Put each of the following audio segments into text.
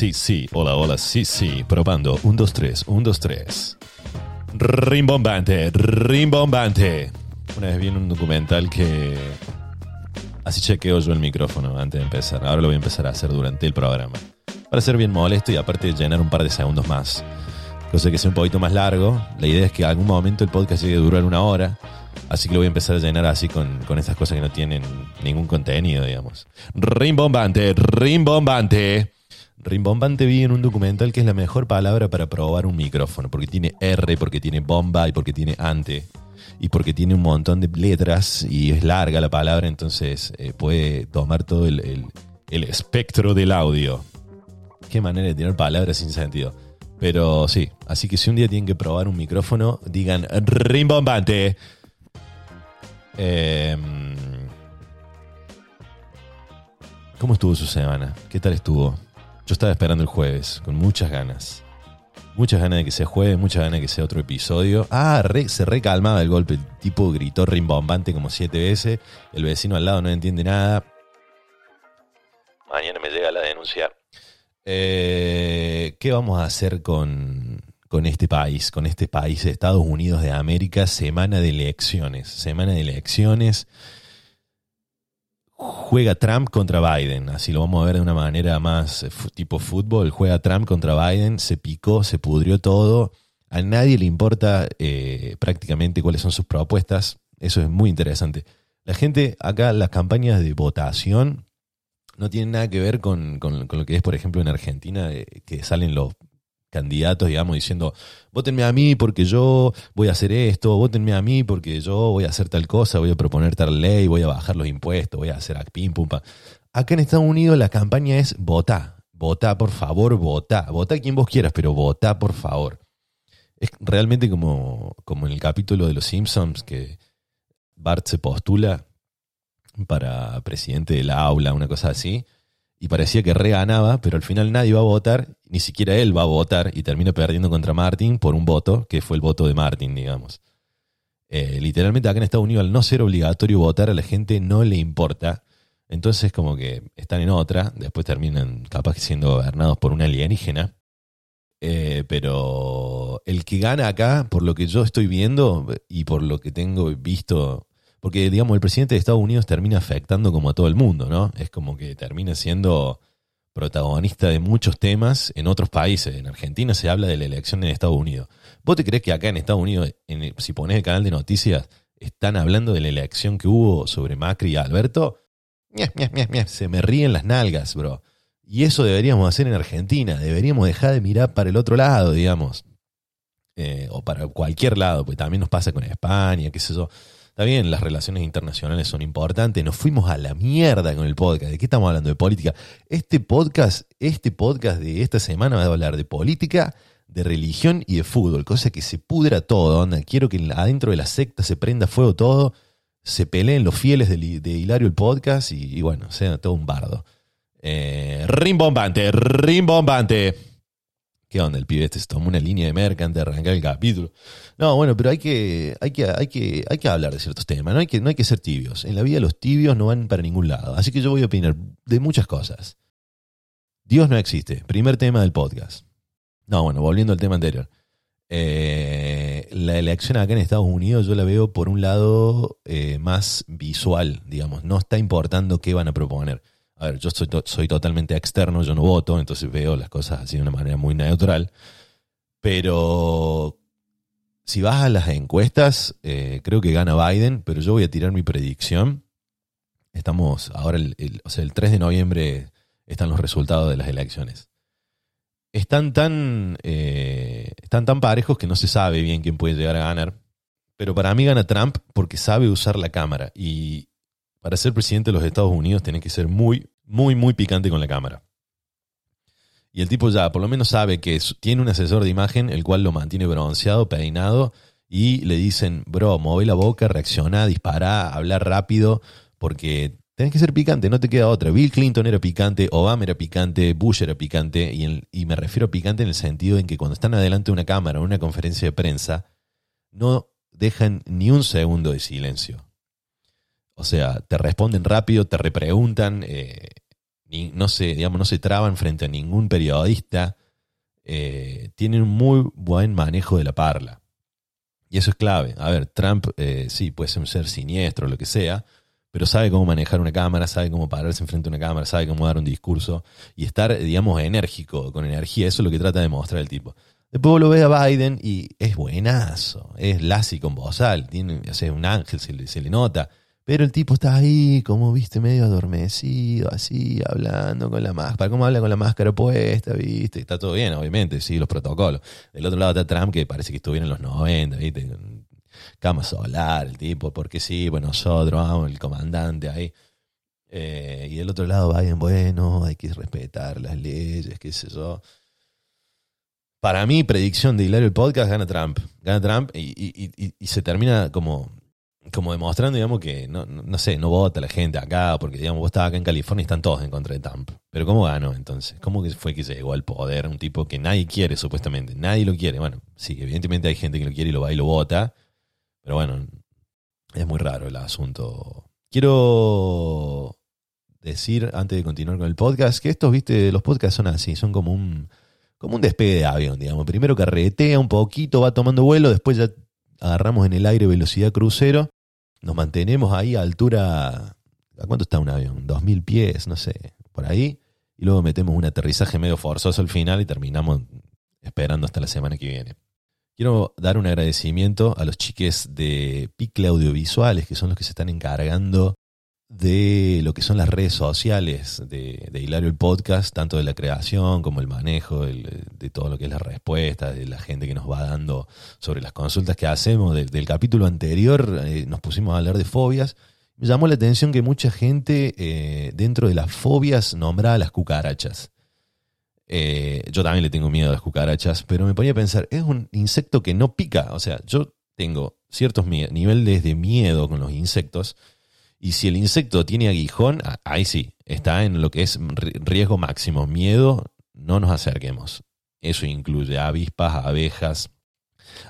sí, sí, hola, hola, sí, sí. Probando, un, dos, tres, un, dos, tres. Rimbombante, rimbombante. Una vez vi un documental que así chequeo yo el micrófono antes de empezar. Ahora lo voy a empezar a hacer durante el programa. Para ser bien molesto y aparte llenar un par de segundos más. Cosa que sea un poquito más largo. La idea es que algún momento el podcast llegue a durar una hora. Así que lo voy a empezar a llenar así con, con estas cosas que no tienen ningún contenido, digamos. Rimbombante, rimbombante. Rimbombante vi en un documental que es la mejor palabra para probar un micrófono, porque tiene R, porque tiene bomba y porque tiene ante, y porque tiene un montón de letras y es larga la palabra, entonces eh, puede tomar todo el, el, el espectro del audio. Qué manera de tener palabras sin sentido. Pero sí, así que si un día tienen que probar un micrófono, digan rimbombante. Eh, ¿Cómo estuvo su semana? ¿Qué tal estuvo? Yo estaba esperando el jueves, con muchas ganas. Muchas ganas de que sea jueves, muchas ganas de que sea otro episodio. Ah, se recalmaba el golpe. El tipo gritó rimbombante como siete veces. El vecino al lado no entiende nada. Mañana me llega la denuncia. Eh, ¿Qué vamos a hacer con, con este país? Con este país Estados Unidos de América, semana de elecciones. Semana de elecciones. Juega Trump contra Biden, así lo vamos a ver de una manera más eh, tipo fútbol. Juega Trump contra Biden, se picó, se pudrió todo. A nadie le importa eh, prácticamente cuáles son sus propuestas. Eso es muy interesante. La gente acá, las campañas de votación no tienen nada que ver con, con- con lo que es, por ejemplo, en Argentina, eh, que salen los candidatos, digamos, diciendo, votenme a mí porque yo voy a hacer esto, votenme a mí porque yo voy a hacer tal cosa, voy a proponer tal ley, voy a bajar los impuestos, voy a hacer pim, pum, pam. Acá en Estados Unidos la campaña es votá, votá, por favor, votá, votá quien vos quieras, pero votá, por favor. Es realmente como, como en el capítulo de Los Simpsons que Bart se postula para presidente del aula, una cosa así, y parecía que re ganaba, pero al final nadie va a votar, ni siquiera él va a votar, y termina perdiendo contra Martin por un voto, que fue el voto de Martin, digamos. Eh, literalmente acá en Estados Unidos, al no ser obligatorio votar, a la gente no le importa. Entonces, como que están en otra, después terminan capaz siendo gobernados por una alienígena. Eh, pero el que gana acá, por lo que yo estoy viendo y por lo que tengo visto, porque digamos el presidente de Estados Unidos termina afectando como a todo el mundo, ¿no? Es como que termina siendo protagonista de muchos temas en otros países. En Argentina se habla de la elección en Estados Unidos. ¿Vos te crees que acá en Estados Unidos, si pones el canal de noticias, están hablando de la elección que hubo sobre Macri y Alberto? Miah, miah, miah. Se me ríen las nalgas, bro. Y eso deberíamos hacer en Argentina. Deberíamos dejar de mirar para el otro lado, digamos. Eh, o para cualquier lado, pues también nos pasa con España, qué sé yo. Está bien, las relaciones internacionales son importantes. Nos fuimos a la mierda con el podcast. ¿De qué estamos hablando? De política. Este podcast, este podcast de esta semana va a hablar de política, de religión y de fútbol. Cosa que se pudra todo. Onda. Quiero que adentro de la secta se prenda fuego todo. Se peleen los fieles de, Hilario el podcast y, y bueno, sea todo un bardo. Eh, rimbombante, rimbombante. ¿Qué onda? El pibe este se tomó una línea de merca antes de arrancar el capítulo. No, bueno, pero hay que, hay que, hay que, hay que hablar de ciertos temas, no hay, que, no hay que ser tibios. En la vida los tibios no van para ningún lado. Así que yo voy a opinar de muchas cosas. Dios no existe. Primer tema del podcast. No, bueno, volviendo al tema anterior. Eh, la elección acá en Estados Unidos yo la veo por un lado eh, más visual, digamos. No está importando qué van a proponer. A ver, yo soy, soy totalmente externo, yo no voto, entonces veo las cosas así de una manera muy neutral. Pero si vas a las encuestas, eh, creo que gana Biden, pero yo voy a tirar mi predicción. Estamos ahora, el, el- o sea, el 3 de noviembre están los resultados de las elecciones. Están tan, eh, están tan parejos que no se sabe bien quién puede llegar a ganar. Pero para mí gana Trump porque sabe usar la cámara. Y para ser presidente de los Estados Unidos tiene que ser muy, muy, muy picante con la cámara. Y el tipo ya por lo menos sabe que tiene un asesor de imagen el cual lo mantiene bronceado, peinado, y le dicen, bro, mueve la boca, reacciona, dispara, habla rápido, porque tenés que ser picante, no te queda otra. Bill Clinton era picante, Obama era picante, Bush era picante, y me refiero a picante en el sentido en que cuando están adelante de una cámara o una conferencia de prensa, no dejan ni un segundo de silencio. O sea, te responden rápido, te repreguntan, eh, no, se, digamos, no se traban frente a ningún periodista. Eh, tienen un muy buen manejo de la parla. Y eso es clave. A ver, Trump eh, sí puede ser un ser siniestro, lo que sea, pero sabe cómo manejar una cámara, sabe cómo pararse enfrente a una cámara, sabe cómo dar un discurso y estar, digamos, enérgico, con energía. Eso es lo que trata de mostrar el tipo. Después lo ve a Biden y es buenazo, es Lassie con bozal, tiene, o sea, un ángel, se le, se le nota. Pero el tipo está ahí, como viste, medio adormecido, así, hablando con la máscara. ¿Cómo habla con la máscara puesta, viste? Está todo bien, obviamente, sí, los protocolos. Del otro lado está Trump, que parece que estuviera en los 90, viste, cama solar, el tipo, porque sí, bueno, nosotros, vamos, el comandante ahí. Eh, y del otro lado, Biden, bueno, hay que respetar las leyes, qué sé yo. Para mí, predicción de Hilario el podcast, gana Trump. Gana Trump y, y se termina como como demostrando, digamos, que no, no, sé, no vota la gente acá, porque, digamos, vos estabas acá en California y están todos en contra de Trump. Pero ¿cómo ganó entonces? ¿Cómo fue que se llegó al poder un tipo que nadie quiere, supuestamente? Nadie lo quiere. Bueno, sí, evidentemente hay gente que lo quiere y lo va y lo vota, pero bueno, es muy raro el asunto. Quiero decir, antes de continuar con el podcast, que estos, viste, los podcasts son así, son como un, como un despegue de avión, digamos. Primero carretea un poquito, va tomando vuelo, después ya agarramos en el aire velocidad crucero, nos mantenemos ahí a altura, ¿a cuánto está un avión? ¿Dos mil pies? No sé, por ahí, y luego metemos un aterrizaje medio forzoso al final y terminamos esperando hasta la semana que viene. Quiero dar un agradecimiento a los chiques de Picle Audiovisuales, que son los que se están encargando de lo que son las redes sociales de, Hilario el podcast, tanto de la creación como el manejo de todo lo que es la respuesta, de la gente que nos va dando sobre las consultas que hacemos. del capítulo anterior eh, nos pusimos a hablar de fobias. Me llamó la atención que mucha gente eh, dentro de las fobias nombraba las cucarachas. Eh, yo también le tengo miedo a las cucarachas, pero me ponía a pensar, es un insecto que no pica. O sea, yo tengo ciertos niveles de miedo con los insectos y si el insecto tiene aguijón, ahí sí, está en lo que es riesgo máximo. Miedo, no nos acerquemos. Eso incluye avispas, abejas,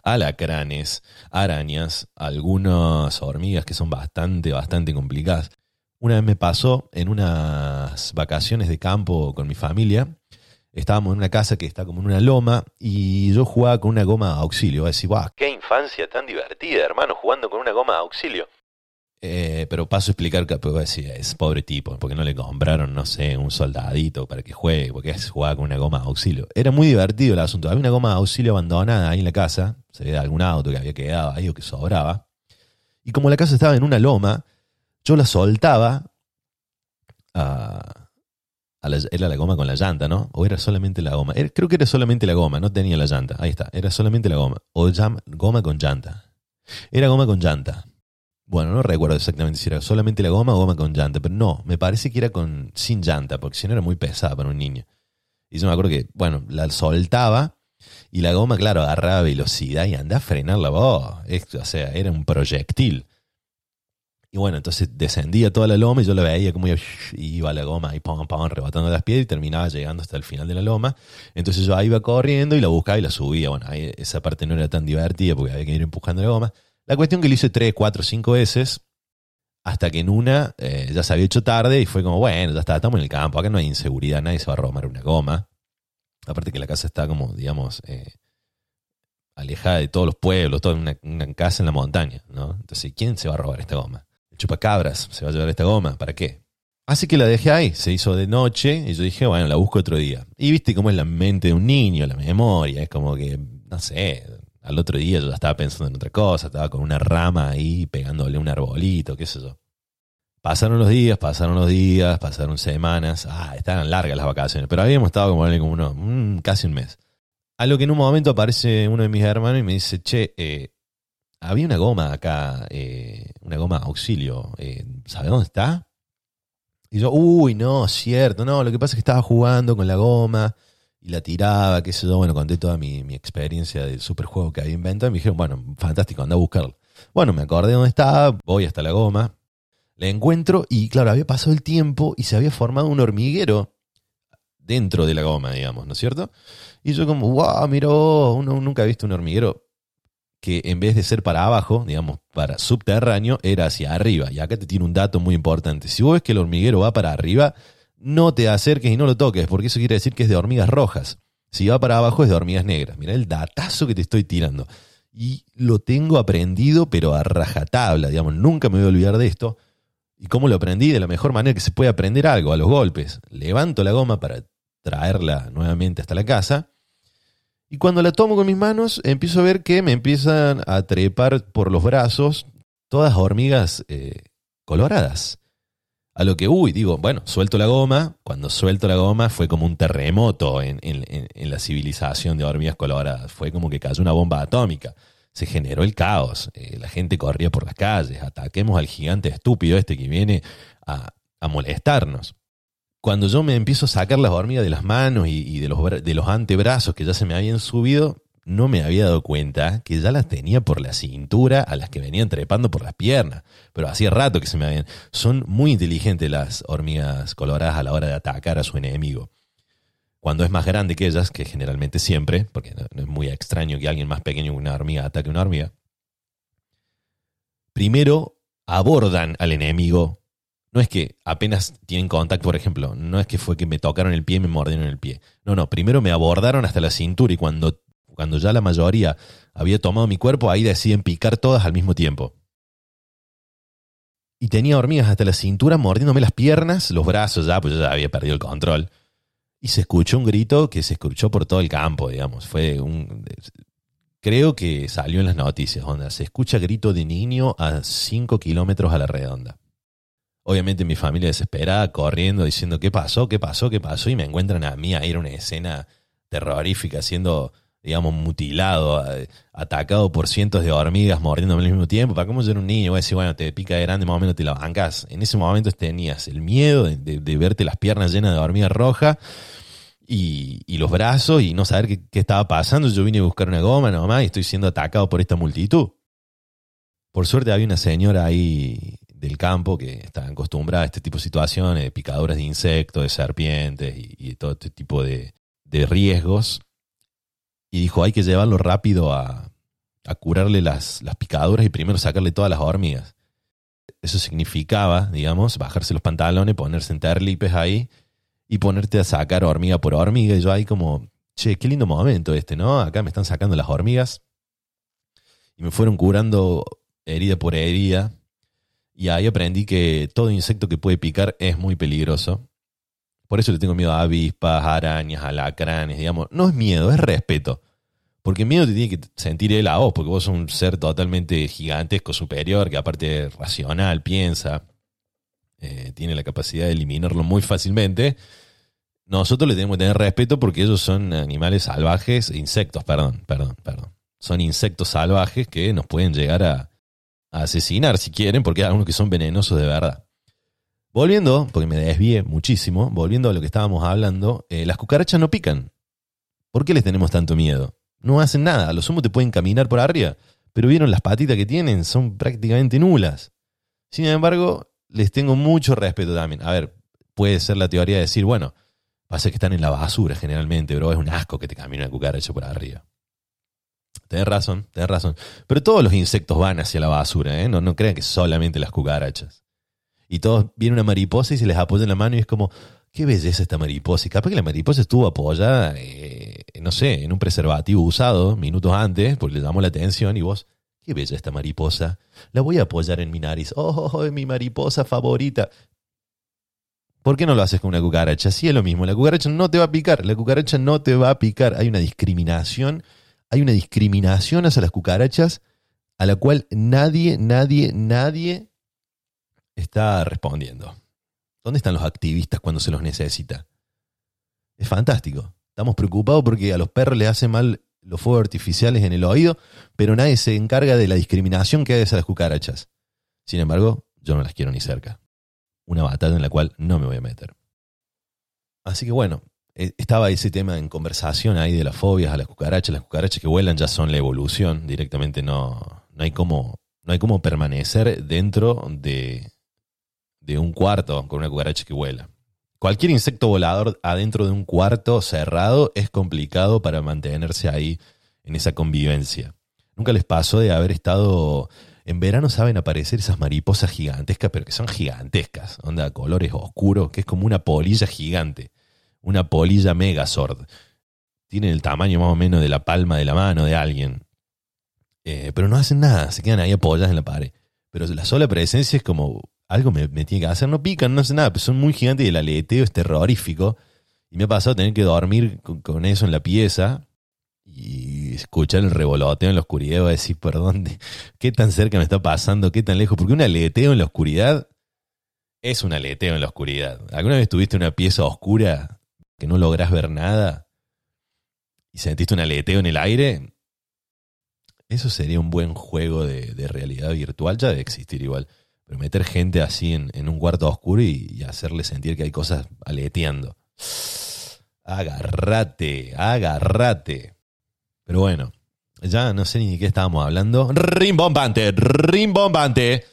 alacranes, arañas, algunas hormigas que son bastante, bastante complicadas. Una vez me pasó en unas vacaciones de campo con mi familia. Estábamos en una casa que está como en una loma y yo jugaba con una goma de auxilio. Voy a decir, ¡guau! ¡Qué infancia tan divertida, hermano! Jugando con una goma de auxilio. Eh, pero paso a explicar que pues, decir, es pobre tipo, porque no le compraron, no sé, un soldadito para que juegue, porque jugaba con una goma de auxilio. Era muy divertido el asunto. Había una goma de auxilio abandonada ahí en la casa, se ve algún auto que había quedado ahí o que sobraba. Y como la casa estaba en una loma, yo la soltaba era la goma con la llanta, ¿no? O era solamente la goma. creo que era solamente la goma, no tenía la llanta. Ahí está, era solamente la goma. O goma con llanta. Era goma con llanta. Bueno, no recuerdo exactamente si era solamente la goma o goma con llanta, pero no, me parece que era con sin llanta, porque si no era muy pesada para un niño. Y yo me acuerdo que, bueno, la soltaba y la goma, claro, agarraba velocidad y andaba a frenar la voz. o sea, era un proyectil. Y bueno, entonces descendía toda la loma y yo la veía como iba la goma y pam, pam, rebotando las piedras y terminaba llegando hasta el final de la loma. Entonces yo ahí iba corriendo y la buscaba y la subía. Bueno, ahí esa parte no era tan divertida porque había que ir empujando la goma. La cuestión que lo hice tres, cuatro, cinco veces, hasta que en una eh, ya se había hecho tarde y fue como, bueno, ya está, estamos en el campo, acá no hay inseguridad, nadie se va a robar una goma. Aparte que la casa está como, digamos, eh, alejada de todos los pueblos, toda una, una, casa en la montaña, ¿no? Entonces, ¿quién se va a robar esta goma? El chupacabras se va a llevar esta goma, ¿para qué? Así que la dejé ahí, se hizo de noche y yo dije, bueno, la busco otro día. Y viste cómo es la mente de un niño, la memoria, es como que, no sé, al otro día yo ya estaba pensando en otra cosa, estaba con una rama ahí pegándole un arbolito, qué sé yo. Pasaron los días, pasaron los días, pasaron semanas. Ah, estaban largas las vacaciones, pero habíamos estado como, como uno, casi un mes. A lo que en un momento aparece uno de mis hermanos y me dice, che, eh, había una goma acá, eh, una goma auxilio, eh, ¿sabe dónde está? Y yo, uy, no, cierto, no, lo que pasa es que estaba jugando con la goma y la tiraba, qué sé yo. Bueno, conté toda mi, experiencia del superjuego que había inventado y me dijeron, bueno, fantástico, anda a buscarlo. Bueno, me acordé dónde estaba, voy hasta la goma, la encuentro y claro, había pasado el tiempo y se había formado un hormiguero dentro de la goma, digamos, ¿no es cierto? Y yo como, wow, mira, uno nunca ha visto un hormiguero que en vez de ser para abajo, digamos, para subterráneo, era hacia arriba. Y acá te tiene un dato muy importante. Si vos ves que el hormiguero va para arriba, no te acerques y no lo toques, porque eso quiere decir que es de hormigas rojas. Si va para abajo es de hormigas negras. Mira el datazo que te estoy tirando. Y lo tengo aprendido, pero a rajatabla, digamos, nunca me voy a olvidar de esto. ¿Y cómo lo aprendí? De la mejor manera que se puede aprender algo, a los golpes. Levanto la goma para traerla nuevamente hasta la casa. Y cuando la tomo con mis manos, empiezo a ver que me empiezan a trepar por los brazos todas hormigas eh, coloradas. A lo que, uy, digo, bueno, suelto la goma. Cuando suelto la goma fue como un terremoto en, la civilización de hormigas coloradas. Fue como que cayó una bomba atómica. Se generó el caos. Eh, la gente corría por las calles. Ataquemos al gigante estúpido este que viene a, molestarnos. Cuando yo me empiezo a sacar las hormigas de las manos y, y de, los, de los antebrazos que ya se me habían subido, no me había dado cuenta que ya las tenía por la cintura a las que venían trepando por las piernas. Pero hacía rato que se me habían. Son muy inteligentes las hormigas coloradas a la hora de atacar a su enemigo. Cuando es más grande que ellas, que generalmente siempre, porque no, es muy extraño que alguien más pequeño que una hormiga ataque a una hormiga, primero abordan al enemigo. No es que apenas tienen contacto, por ejemplo, no es que fue que me tocaron el pie y me mordieron el pie. No, no, primero me abordaron hasta la cintura y cuando cuando ya la mayoría había tomado mi cuerpo, ahí deciden picar todas al mismo tiempo. Y tenía hormigas hasta la cintura mordiéndome las piernas, los brazos ya, pues ya había perdido el control. Y se escuchó un grito que se escuchó por todo el campo, digamos. Fue un. Creo que salió en las noticias, onda. Se escucha grito de niño a 5 kilómetros a la redonda. Obviamente mi familia desesperada, corriendo, diciendo qué pasó, qué pasó, qué pasó, y me encuentran a mí a ir a una escena terrorífica, siendo digamos, mutilado, atacado por cientos de hormigas mordiéndome al mismo tiempo. ¿Para cómo ser un niño? Voy a decir, bueno, te pica de grande, más o menos te la bancas. En ese momento tenías el miedo de, verte las piernas llenas de hormigas rojas y, los brazos y no saber qué, estaba pasando. Yo vine a buscar una goma nomás y estoy siendo atacado por esta multitud. Por suerte había una señora ahí del campo que está acostumbrada a este tipo de situaciones, de picaduras de insectos, de serpientes y, todo este tipo de riesgos y dijo, hay que llevarlo rápido a, a curarle las, las, picaduras y primero sacarle todas las hormigas. Eso significaba, digamos, bajarse los pantalones, ponerse en terlipes ahí y ponerte a sacar hormiga por hormiga. Y yo ahí como, che, qué lindo momento este, ¿no? Acá me están sacando las hormigas. Y me fueron curando herida por herida. Y ahí aprendí que todo insecto que puede picar es muy peligroso. Por eso le tengo miedo a avispas, arañas, alacranes, digamos. No es miedo, es respeto. Porque miedo te tiene que sentir él a vos, porque vos sos un ser totalmente gigantesco, superior, que aparte racional, piensa, eh, tiene la capacidad de eliminarlo muy fácilmente. Nosotros le tenemos que tener respeto porque ellos son animales salvajes, insectos, perdón, perdón, perdón. Son insectos salvajes que nos pueden llegar a, asesinar si quieren, porque hay algunos que son venenosos de verdad. Volviendo, porque me desvié muchísimo, volviendo a lo que estábamos hablando, eh, las cucarachas no pican. ¿Por qué les tenemos tanto miedo? No hacen nada, a lo sumo te pueden caminar por arriba, pero vieron las patitas que tienen, son prácticamente nulas. Sin embargo, les tengo mucho respeto también. A ver, puede ser la teoría de decir, bueno, pasa que están en la basura generalmente, pero es un asco que te camine una cucaracha por arriba. Tenés razón, tenés razón. Pero todos los insectos van hacia la basura, ¿eh? No, no crean que solamente las cucarachas y todos vienen una mariposa y se les apoya en la mano y es como, qué belleza esta mariposa. Y capaz que la mariposa estuvo apoyada, eh, no sé, en un preservativo usado minutos antes, porque le llamó la atención y vos, qué bella esta mariposa. La voy a apoyar en mi nariz. Oh, oh, oh mi mariposa favorita. ¿Por qué no lo haces con una cucaracha? Sí es lo mismo, la cucaracha no te va a picar, la cucaracha no te va a picar. Hay una discriminación, hay una discriminación hacia las cucarachas a la cual nadie, nadie, nadie está respondiendo. ¿Dónde están los activistas cuando se los necesita? Es fantástico. Estamos preocupados porque a los perros les hace mal los fuegos artificiales en el oído, pero nadie se encarga de la discriminación que hay de las cucarachas. Sin embargo, yo no las quiero ni cerca. Una batalla en la cual no me voy a meter. Así que bueno, e, estaba ese tema en conversación ahí de las fobias a las cucarachas. Las cucarachas que vuelan ya son la evolución. Directamente no, no, hay, cómo, no hay cómo permanecer dentro de, de un cuarto con una cucaracha que vuela. Cualquier insecto volador adentro de un cuarto cerrado es complicado para mantenerse ahí en esa convivencia. Nunca les pasó de haber estado En verano saben aparecer esas mariposas gigantescas, pero que son gigantescas, onda colores oscuros, que es como una polilla gigante, una polilla megazord. Tienen el tamaño más o menos de la palma de la mano de alguien. Eh, pero no hacen nada, se quedan ahí apoyadas en la pared. Pero la sola presencia es como algo me, tiene que hacer, no pican, no hacen nada, pero son muy gigantes y el aleteo es terrorífico. Y me ha pasado tener que dormir con, eso en la pieza y escuchar el revoloteo en la oscuridad y decir, perdón, ¿qué tan cerca me está pasando? ¿Qué tan lejos? Porque un aleteo en la oscuridad es un aleteo en la oscuridad. ¿Alguna vez tuviste una pieza oscura que no logras ver nada y sentiste un aleteo en el aire? Eso sería un buen juego de, realidad virtual, ya de existir igual. Pero meter gente así en, un cuarto oscuro y hacerle sentir que hay cosas aleteando. Agarrate, agarrate. Pero bueno, ya no sé ni de qué estábamos hablando. Rimbombante, rimbombante.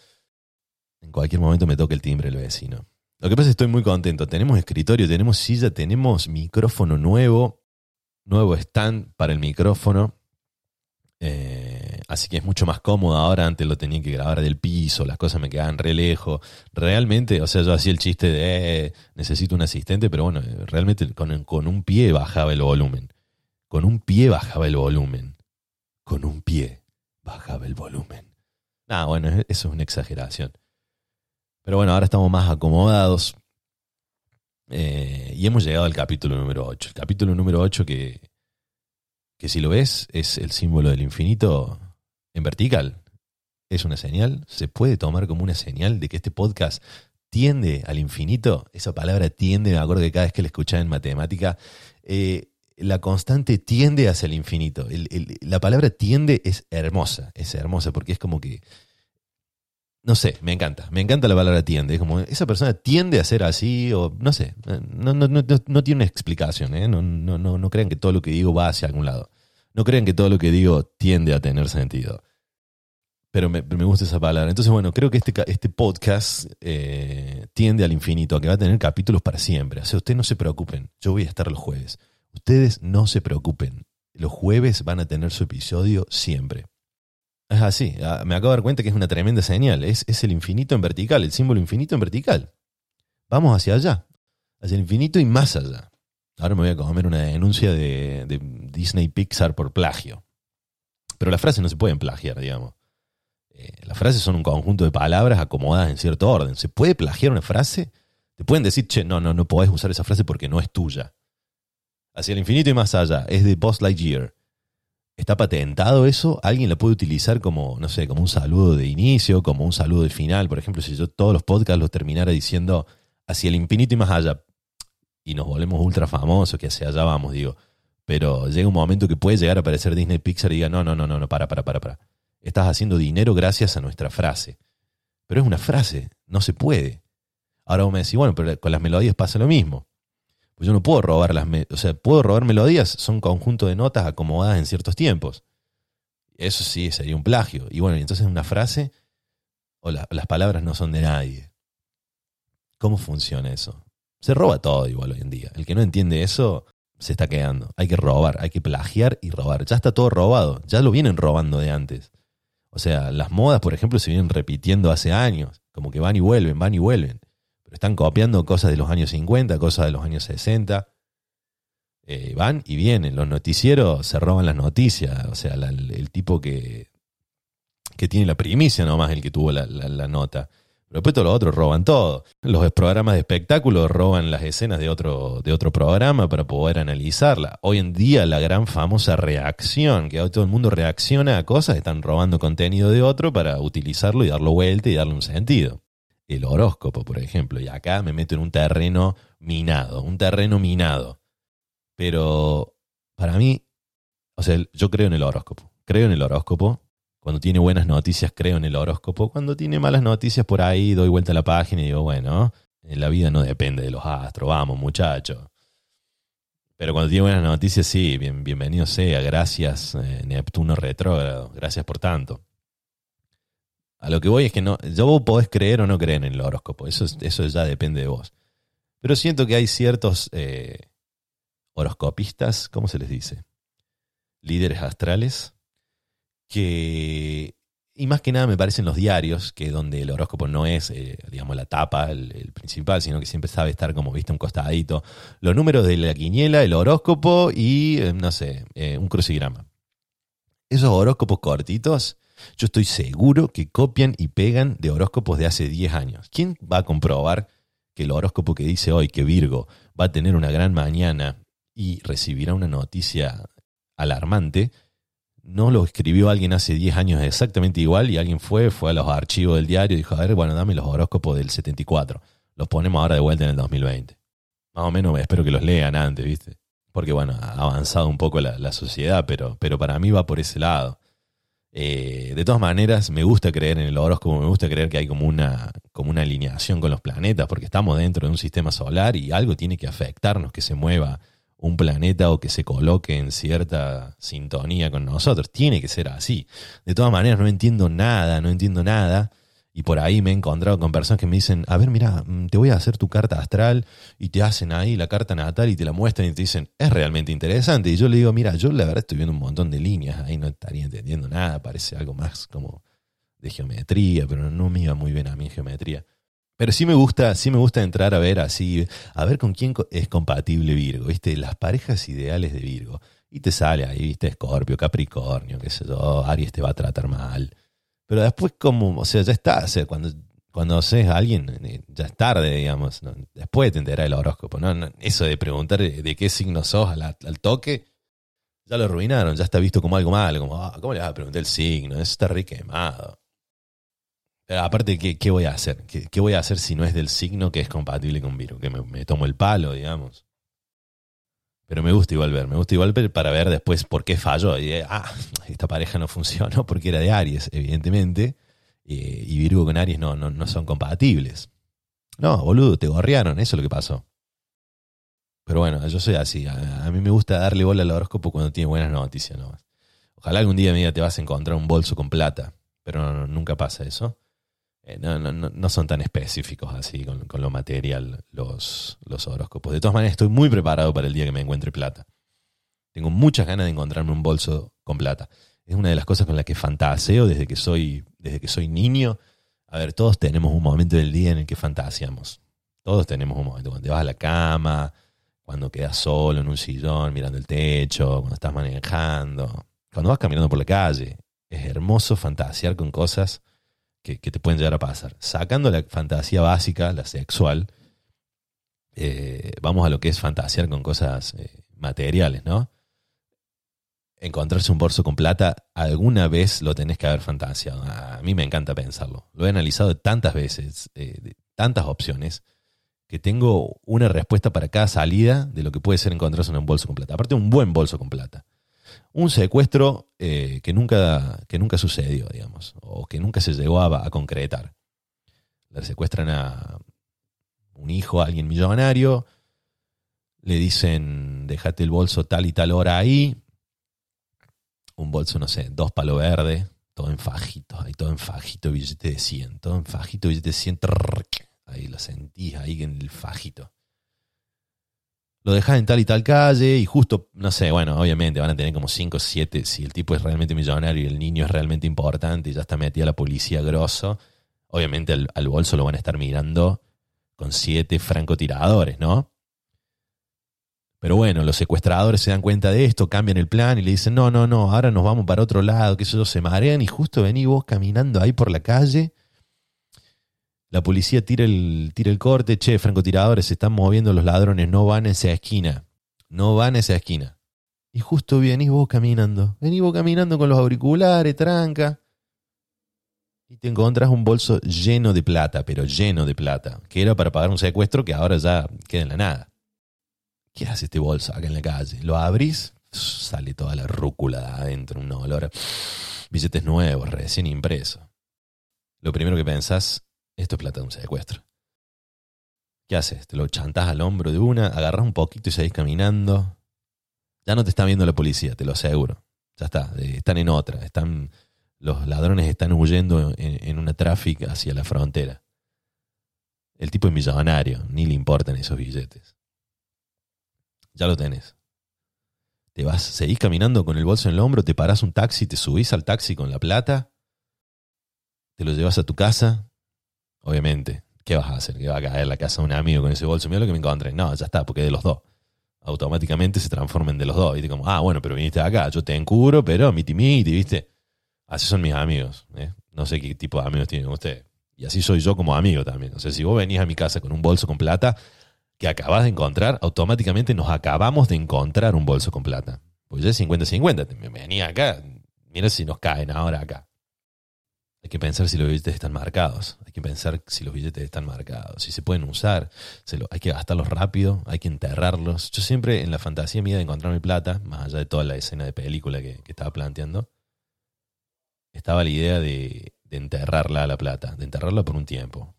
En cualquier momento me toca el timbre el vecino. Lo que pasa es que estoy muy contento. Tenemos escritorio, tenemos silla, tenemos micrófono nuevo, nuevo stand para el micrófono. Así que es mucho más cómodo ahora. Antes lo tenía que grabar del piso, las cosas me quedaban re lejos. Realmente, o sea, yo hacía el chiste de eh, necesito un asistente, pero bueno, realmente con, con un pie bajaba el volumen. Con un pie bajaba el volumen. Con un pie bajaba el volumen. Ah, bueno, eso es una exageración. Pero bueno, ahora estamos más acomodados. Eh, y hemos llegado al capítulo número 8. El capítulo número 8 que que si lo ves es el símbolo del infinito en vertical. Es una señal, se puede tomar como una señal de que este podcast tiende al infinito. Esa palabra tiende, me acuerdo que cada vez que la escuchaba en matemática, eh, la constante tiende hacia el infinito. la palabra tiende es hermosa, es hermosa porque es como que no sé, me encanta. Me encanta la palabra tiende. Es como, esa persona tiende a ser así, o no sé. No, no, no, no tiene una explicación, ¿eh? No, no, no, no crean que todo lo que digo va hacia algún lado. No crean que todo lo que digo tiende a tener sentido. Pero me, gusta esa palabra. Entonces, bueno, creo que este, este podcast eh, tiende al infinito, a que va a tener capítulos para siempre. O sea, ustedes no se preocupen. Yo voy a estar los jueves. Ustedes no se preocupen. Los jueves van a tener su episodio siempre. Es así, ah, me acabo de dar cuenta que es una tremenda señal, es, es el infinito en vertical, el símbolo infinito en vertical. Vamos hacia allá, hacia el infinito y más allá. Ahora me voy a comer una denuncia de, Disney Pixar por plagio. Pero las frases no se pueden plagiar, digamos. Eh, las frases son un conjunto de palabras acomodadas en cierto orden. ¿Se puede plagiar una frase? Te pueden decir, che, no, no, no podés usar esa frase porque no es tuya. Hacia el infinito y más allá, es de Boss Lightyear. ¿Está patentado eso? ¿Alguien lo puede utilizar como, no sé, como un saludo de inicio, como un saludo de final? Por ejemplo, si yo todos los podcasts los terminara diciendo hacia el infinito y más allá, y nos volvemos ultra famosos, que hacia allá vamos, digo. Pero llega un momento que puede llegar a aparecer Disney Pixar y diga, no, no, no, no, no, para, para, para, para. Estás haciendo dinero gracias a nuestra frase. Pero es una frase, no se puede. Ahora vos me decís, bueno, pero con las melodías pasa lo mismo. Pues yo no puedo robar las, o sea, puedo robar melodías, son un conjunto de notas acomodadas en ciertos tiempos. Eso sí sería un plagio. Y bueno, entonces una frase o las palabras no son de nadie. ¿Cómo funciona eso? Se roba todo igual hoy en día. El que no entiende eso se está quedando. Hay que robar, hay que plagiar y robar. Ya está todo robado, ya lo vienen robando de antes. O sea, las modas, por ejemplo, se vienen repitiendo hace años, como que van y vuelven, van y vuelven. Pero están copiando cosas de los años 50, cosas de los años 60. Eh, van y vienen. Los noticieros se roban las noticias. O sea, el, tipo que, que tiene la primicia nomás, el que tuvo la, nota. Pero después todos los otros roban todo. Los programas de espectáculos roban las escenas de otro, de otro programa para poder analizarla. Hoy en día la gran famosa reacción, que hoy todo el mundo reacciona a cosas, están robando contenido de otro para utilizarlo y darlo vuelta y darle un sentido el horóscopo, por ejemplo. Y acá me meto en un terreno minado, un terreno minado. Pero para mí, o sea, yo creo en el horóscopo. Creo en el horóscopo. Cuando tiene buenas noticias, creo en el horóscopo. Cuando tiene malas noticias, por ahí doy vuelta a la página y digo, bueno, la vida no depende de los astros, vamos, muchachos. Pero cuando tiene buenas noticias, sí, bienvenido sea. Gracias, eh, Neptuno retrógrado. Gracias por tanto. A lo que voy es que no, yo vos podés creer o no creer en el horóscopo, eso, eso ya depende de vos. Pero siento que hay ciertos eh, horoscopistas, ¿cómo se les dice? Líderes astrales, que Y más que nada me parecen los diarios, que donde el horóscopo no es, eh, digamos, la tapa, el, principal, sino que siempre sabe estar como, viste, un costadito. Los números de la quiniela, el horóscopo y, eh, no sé, eh, un crucigrama. Esos horóscopos cortitos, yo estoy seguro que copian y pegan de horóscopos de hace 10 años. ¿Quién va a comprobar que el horóscopo que dice hoy que Virgo va a tener una gran mañana y recibirá una noticia alarmante? No lo escribió alguien hace 10 años exactamente igual y alguien fue, fue a los archivos del diario y dijo, a ver, bueno, dame los horóscopos del 74. Los ponemos ahora de vuelta en el 2020. Más o menos espero que los lean antes, ¿viste? Porque bueno, ha avanzado un poco la, sociedad, pero, pero para mí va por ese lado. Eh, de todas maneras, me gusta creer en el horóscopo, me gusta creer que hay como una, como una alineación con los planetas, porque estamos dentro de un sistema solar y algo tiene que afectarnos, que se mueva un planeta o que se coloque en cierta sintonía con nosotros. Tiene que ser así. De todas maneras, no entiendo nada, no entiendo nada. Y por ahí me he encontrado con personas que me dicen, a ver, mira, mm, te voy a hacer tu carta astral y te hacen ahí la carta natal y te la muestran y te dicen, es realmente interesante. Y yo le digo, mira, yo la verdad estoy viendo un montón de líneas, ahí no estaría entendiendo nada, parece algo más como de geometría, pero no me iba muy bien a mí geometría. Pero sí me gusta, sí me gusta entrar a ver así, a ver con quién es compatible Virgo, ¿viste? Las parejas ideales de Virgo. Y te sale ahí, ¿viste? Escorpio, Capricornio, qué sé yo, Aries te va a tratar mal. Pero después como, o sea, ya está, o sea, cuando, cuando a alguien, eh, ya es tarde, digamos, después te enterarás el horóscopo, ¿no? Eso de preguntar de qué signo sos al, al, toque, ya lo arruinaron, ya está visto como algo malo, como, ah, ¿cómo le vas a preguntar el signo? Eso está re quemado. Aparte, ¿qué, voy a hacer? ¿Qué, voy a hacer si no es del signo que es compatible con Virgo? Que me, tomo el palo, digamos. Pero me gusta igual ver, me gusta igual ver para ver después por qué falló. Y, eh, ah, esta pareja no funcionó porque era de Aries, evidentemente. y Virgo con Aries no, no, no son compatibles. No, boludo, te gorrearon, eso es lo que pasó. Pero bueno, yo soy así. A, mí me gusta darle bola al horóscopo cuando tiene buenas noticias. ¿no? Ojalá algún día me diga te vas a encontrar un bolso con plata. Pero nunca pasa eso. Eh, no, no, no, son tan específicos así con, con, lo material los, los horóscopos. De todas maneras, estoy muy preparado para el día que me encuentre plata. Tengo muchas ganas de encontrarme un bolso con plata. Es una de las cosas con las que fantaseo desde que soy, desde que soy niño. A ver, todos tenemos un momento del día en el que fantaseamos. Todos tenemos un momento. Cuando te vas a la cama, cuando quedas solo en un sillón mirando el techo, cuando estás manejando, cuando vas caminando por la calle. Es hermoso fantasear con cosas que, te pueden llegar a pasar. Sacando la fantasía básica, la sexual, eh, vamos a lo que es fantasear con cosas eh, materiales, ¿no? Encontrarse un bolso con plata, alguna vez lo tenés que haber fantaseado. A mí me encanta pensarlo. Lo he analizado tantas veces, eh, de tantas opciones, que tengo una respuesta para cada salida de lo que puede ser encontrarse en un bolso con plata. Aparte, un buen bolso con plata un secuestro eh, que, nunca, que nunca sucedió, digamos, o que nunca se llegó a, concretar. Le secuestran a un hijo, a alguien millonario, le dicen, déjate el bolso tal y tal hora ahí, un bolso, no sé, dos palos verdes, todo en fajitos, ahí todo en fajito, billete de 100, todo en fajito, billete de 100, ahí lo sentís ahí en el fajito lo dejas en tal y tal calle y justo, no sé, bueno, obviamente van a tener como 5 o 7, si el tipo es realmente millonario y el niño es realmente importante y ya está metida la policía grosso, obviamente al, bolso lo van a estar mirando con 7 francotiradores, ¿no? Pero bueno, los secuestradores se dan cuenta de esto, cambian el plan y le dicen, no, no, no, ahora nos vamos para otro lado, que eso se marean y justo venís vos caminando ahí por la calle la policía tira el, tira el corte, che, francotiradores, se están moviendo los ladrones, no van a esa esquina. No van a esa esquina. Y justo venís vos caminando. Venís vos caminando con los auriculares, tranca. Y te encontrás un bolso lleno de plata, pero lleno de plata, que era para pagar un secuestro que ahora ya queda en la nada. ¿Qué hace este bolso acá en la calle? Lo abrís, sale toda la rúcula de adentro, un olor. Billetes nuevos, recién impresos. Lo primero que pensás esto es plata de un secuestro. ¿Qué haces? Te lo chantás al hombro de una, agarras un poquito y seguís caminando. Ya no te está viendo la policía, te lo aseguro. Ya está, eh, están en otra. Están, los ladrones están huyendo en, una tráfica hacia la frontera. El tipo es millonario, ni le importan esos billetes. Ya lo tenés. Te vas, seguís caminando con el bolso en el hombro, te parás un taxi, te subís al taxi con la plata te lo llevas a tu casa, obviamente. ¿Qué vas a hacer? ¿Que va a caer la casa de un amigo con ese bolso? Mira lo que me encontré. No, ya está, porque de los dos. Automáticamente se transforman de los dos. ¿Viste? Como, ah, bueno, pero viniste acá, yo te encubro, pero miti miti, ¿viste? Así son mis amigos. ¿eh? No sé qué tipo de amigos tienen ustedes. Y así soy yo como amigo también. O sea, si vos venís a mi casa con un bolso con plata que acabas de encontrar, automáticamente nos acabamos de encontrar un bolso con plata. Pues ya es 50-50. Me venía acá, mira si nos caen ahora acá. Hay que pensar si los billetes están marcados. Hay que pensar si los billetes están marcados. Si se pueden usar. Hay que gastarlos rápido. Hay que enterrarlos. Yo siempre en la fantasía mía de encontrar mi plata, más allá de toda la escena de película que, estaba planteando, estaba la idea de, de enterrarla a la plata. De enterrarla por un tiempo.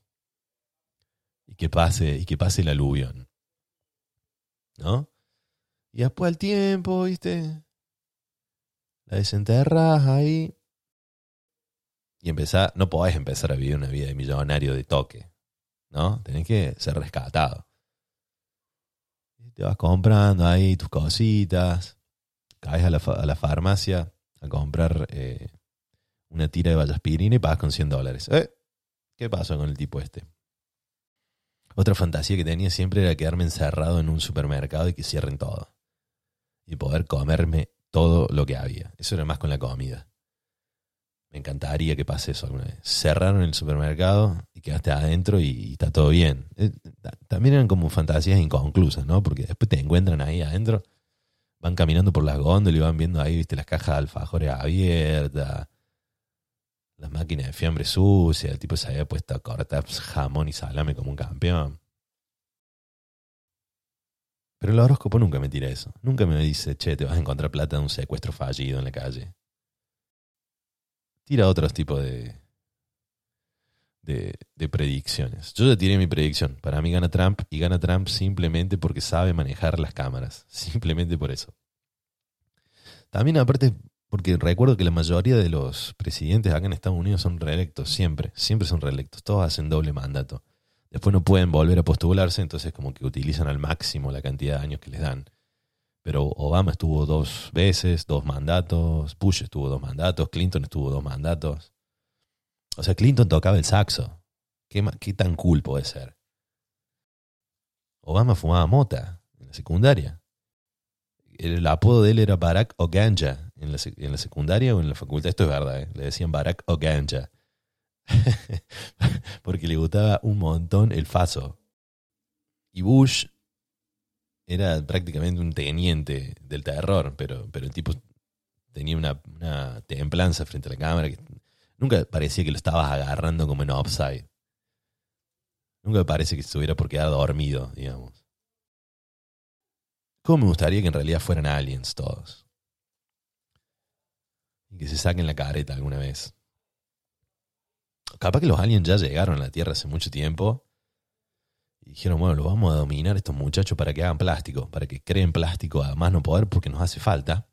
Y que pase, y que pase el aluvión. ¿No? Y después al tiempo, ¿viste? La desenterras ahí y empezar, no podés empezar a vivir una vida de millonario de toque, ¿no? Tenés que ser rescatado. te vas comprando ahí tus cositas, caes a la, a la farmacia a comprar eh, una tira de vallaspirina y pagas con 100 dólares. ¿Eh? ¿Qué pasó con el tipo este? Otra fantasía que tenía siempre era quedarme encerrado en un supermercado y que cierren todo. Y poder comerme todo lo que había. Eso era más con la comida. Encantaría que pase eso alguna vez. Cerraron el supermercado y quedaste adentro y, está todo bien. Eh, también eran como fantasías inconclusas, ¿no? Porque después te encuentran ahí adentro, van caminando por las góndolas y van viendo ahí, viste, las cajas de alfajores abiertas, las máquinas de fiambre sucias, el tipo se había puesto a cortar jamón y salame como un campeón. Pero el horóscopo nunca me tira eso. Nunca me dice, che, te vas a encontrar plata de un secuestro fallido en la calle tira otros tipos de, de, predicciones. Yo ya tiré mi predicción. Para mí gana Trump y gana Trump simplemente porque sabe manejar las cámaras. Simplemente por eso. También aparte porque recuerdo que la mayoría de los presidentes acá en Estados Unidos son reelectos, siempre, siempre son reelectos, todos hacen doble mandato. Después no pueden volver a postularse, entonces como que utilizan al máximo la cantidad de años que les dan pero Obama estuvo dos veces, dos mandatos, Bush estuvo dos mandatos, Clinton estuvo dos mandatos. O sea, Clinton tocaba el saxo. ¿Qué, qué tan cool puede ser? Obama fumaba mota en la secundaria. El, apodo de él era Barack Oganja en la, en la secundaria o en la facultad. Esto es verdad, ¿eh? le decían Barack Oganja. Porque le gustaba un montón el faso. Y Bush era prácticamente un teniente del terror, pero, pero el tipo tenía una, templanza frente a la cámara que nunca parecía que lo estabas agarrando como en offside. Nunca me parece que estuviera por quedar dormido, digamos. ¿Cómo me gustaría que en realidad fueran aliens todos? Y que se saquen la careta alguna vez. Capaz que los aliens ya llegaron a la Tierra hace mucho tiempo dijeron, bueno, lo vamos a dominar estos muchachos para que hagan plástico, para que creen plástico a más no poder porque nos hace falta.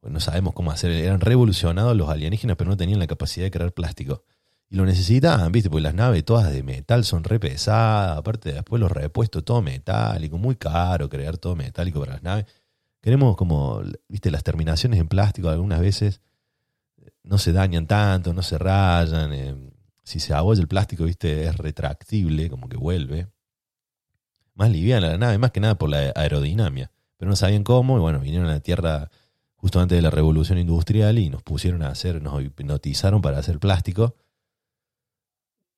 Pues no sabemos cómo hacer. Eran revolucionados los alienígenas, pero no tenían la capacidad de crear plástico. Y lo necesitaban, ¿viste? Porque las naves todas de metal son re pesadas. Aparte, después los repuestos, todo metálico. Muy caro crear todo metálico para las naves. Queremos como, ¿viste? Las terminaciones en plástico algunas veces no se dañan tanto, no se rayan. Eh, si se abolla el plástico, ¿viste? Es retractible, como que vuelve más liviana la nave, más que nada por la aerodinámica. Pero no sabían cómo, y bueno, vinieron a la Tierra justo antes de la revolución industrial y nos pusieron a hacer, nos hipnotizaron para hacer plástico.